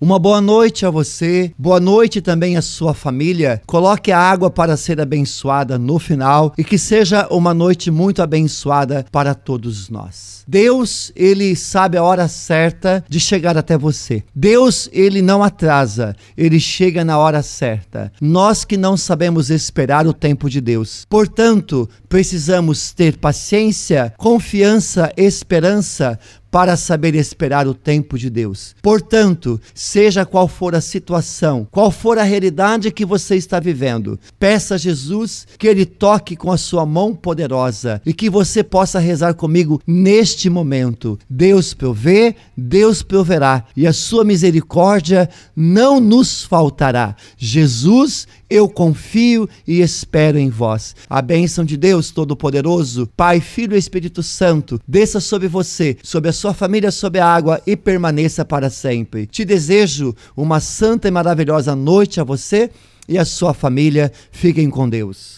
Uma boa noite a você, boa noite também à sua família. Coloque a água para ser abençoada no final e que seja uma noite muito abençoada para todos nós. Deus, ele sabe a hora certa de chegar até você. Deus, ele não atrasa, ele chega na hora certa. Nós que não sabemos esperar o tempo de Deus. Portanto, precisamos ter paciência, confiança, esperança para saber esperar o tempo de Deus. Portanto, seja qual for a situação, qual for a realidade que você está vivendo, peça a Jesus que ele toque com a sua mão poderosa e que você possa rezar comigo neste momento. Deus provê, Deus proverá e a sua misericórdia não nos faltará. Jesus, eu confio e espero em vós. A bênção de Deus Todo-Poderoso, Pai, Filho e Espírito Santo, desça sobre você, sobre a sua família sob a água e permaneça para sempre. Te desejo uma santa e maravilhosa noite a você e a sua família. Fiquem com Deus.